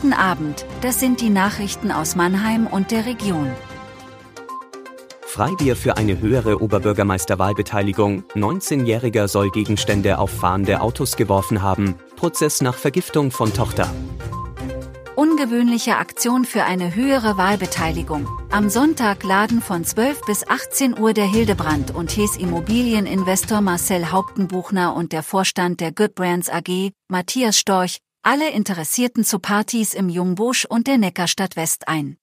Guten Abend, das sind die Nachrichten aus Mannheim und der Region. Freibier für eine höhere Oberbürgermeisterwahlbeteiligung. 19-Jähriger soll Gegenstände auf fahrende Autos geworfen haben. Prozess nach Vergiftung von Tochter. Ungewöhnliche Aktion für eine höhere Wahlbeteiligung. Am Sonntag laden von 12 bis 18 Uhr der Hildebrand und Hes Immobilieninvestor Marcel Hauptenbuchner und der Vorstand der Good Brands AG, Matthias Storch, alle Interessierten zu Partys im Jungbusch und der Neckarstadt West ein.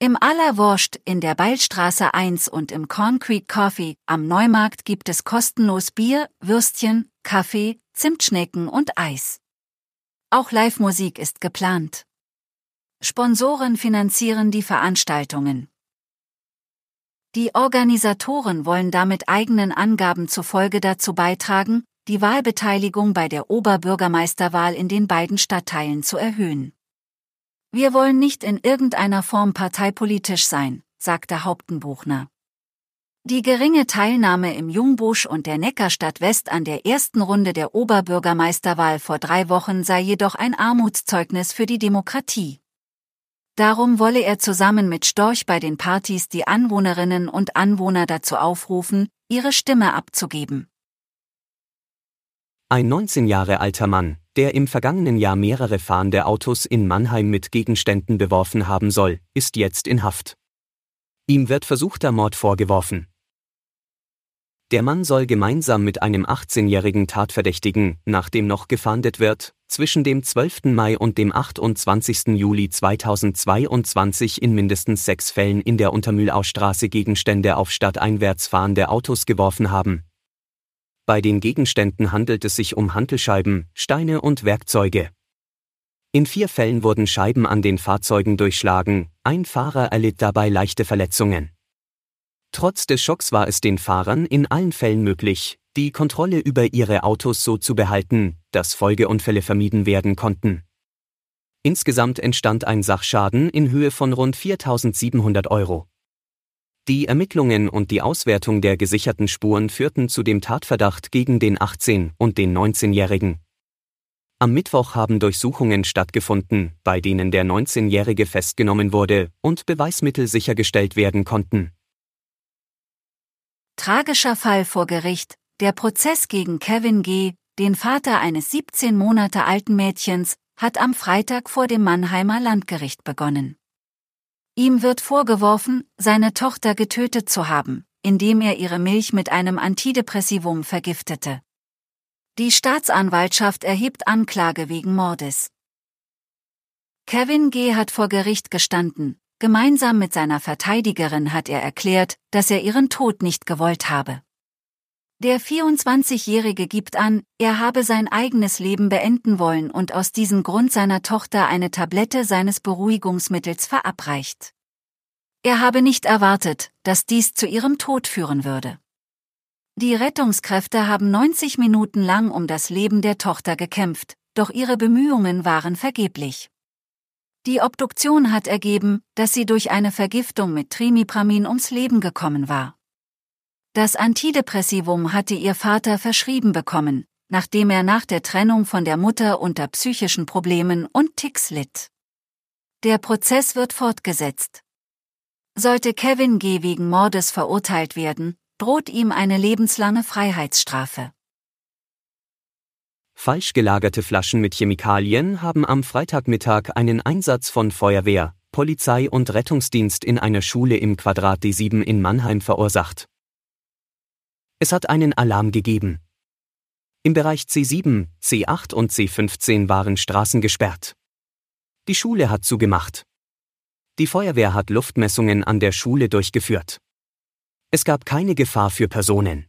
Im Allerwurscht in der Beilstraße 1 und im Concrete Coffee am Neumarkt gibt es kostenlos Bier, Würstchen, Kaffee, Zimtschnecken und Eis. Auch Live-Musik ist geplant. Sponsoren finanzieren die Veranstaltungen. Die Organisatoren wollen damit eigenen Angaben zufolge dazu beitragen, die Wahlbeteiligung bei der Oberbürgermeisterwahl in den beiden Stadtteilen zu erhöhen. Wir wollen nicht in irgendeiner Form parteipolitisch sein, sagte Hauptenbuchner. Die geringe Teilnahme im Jungbusch und der Neckarstadt West an der ersten Runde der Oberbürgermeisterwahl vor drei Wochen sei jedoch ein Armutszeugnis für die Demokratie. Darum wolle er zusammen mit Storch bei den Partys die Anwohnerinnen und Anwohner dazu aufrufen, ihre Stimme abzugeben. Ein 19 Jahre alter Mann, der im vergangenen Jahr mehrere fahrende Autos in Mannheim mit Gegenständen beworfen haben soll, ist jetzt in Haft. Ihm wird versuchter Mord vorgeworfen. Der Mann soll gemeinsam mit einem 18-jährigen Tatverdächtigen, nachdem noch gefahndet wird, zwischen dem 12. Mai und dem 28. Juli 2022 in mindestens sechs Fällen in der Untermühlaustraße Gegenstände auf stadteinwärts fahrende Autos geworfen haben, bei den Gegenständen handelt es sich um Hantelscheiben, Steine und Werkzeuge. In vier Fällen wurden Scheiben an den Fahrzeugen durchschlagen, ein Fahrer erlitt dabei leichte Verletzungen. Trotz des Schocks war es den Fahrern in allen Fällen möglich, die Kontrolle über ihre Autos so zu behalten, dass Folgeunfälle vermieden werden konnten. Insgesamt entstand ein Sachschaden in Höhe von rund 4.700 Euro. Die Ermittlungen und die Auswertung der gesicherten Spuren führten zu dem Tatverdacht gegen den 18- und den 19-Jährigen. Am Mittwoch haben Durchsuchungen stattgefunden, bei denen der 19-Jährige festgenommen wurde und Beweismittel sichergestellt werden konnten. Tragischer Fall vor Gericht, der Prozess gegen Kevin G., den Vater eines 17 Monate alten Mädchens, hat am Freitag vor dem Mannheimer Landgericht begonnen. Ihm wird vorgeworfen, seine Tochter getötet zu haben, indem er ihre Milch mit einem Antidepressivum vergiftete. Die Staatsanwaltschaft erhebt Anklage wegen Mordes. Kevin G. hat vor Gericht gestanden. Gemeinsam mit seiner Verteidigerin hat er erklärt, dass er ihren Tod nicht gewollt habe. Der 24-Jährige gibt an, er habe sein eigenes Leben beenden wollen und aus diesem Grund seiner Tochter eine Tablette seines Beruhigungsmittels verabreicht. Er habe nicht erwartet, dass dies zu ihrem Tod führen würde. Die Rettungskräfte haben 90 Minuten lang um das Leben der Tochter gekämpft, doch ihre Bemühungen waren vergeblich. Die Obduktion hat ergeben, dass sie durch eine Vergiftung mit Trimipramin ums Leben gekommen war. Das Antidepressivum hatte ihr Vater verschrieben bekommen, nachdem er nach der Trennung von der Mutter unter psychischen Problemen und Ticks litt. Der Prozess wird fortgesetzt. Sollte Kevin G. wegen Mordes verurteilt werden, droht ihm eine lebenslange Freiheitsstrafe. Falsch gelagerte Flaschen mit Chemikalien haben am Freitagmittag einen Einsatz von Feuerwehr, Polizei und Rettungsdienst in einer Schule im Quadrat D7 in Mannheim verursacht. Es hat einen Alarm gegeben. Im Bereich C7, C8 und C15 waren Straßen gesperrt. Die Schule hat zugemacht. Die Feuerwehr hat Luftmessungen an der Schule durchgeführt. Es gab keine Gefahr für Personen.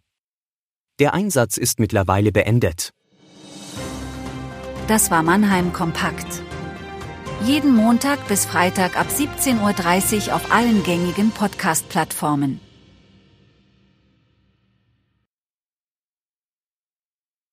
Der Einsatz ist mittlerweile beendet. Das war Mannheim Kompakt. Jeden Montag bis Freitag ab 17.30 Uhr auf allen gängigen Podcast-Plattformen.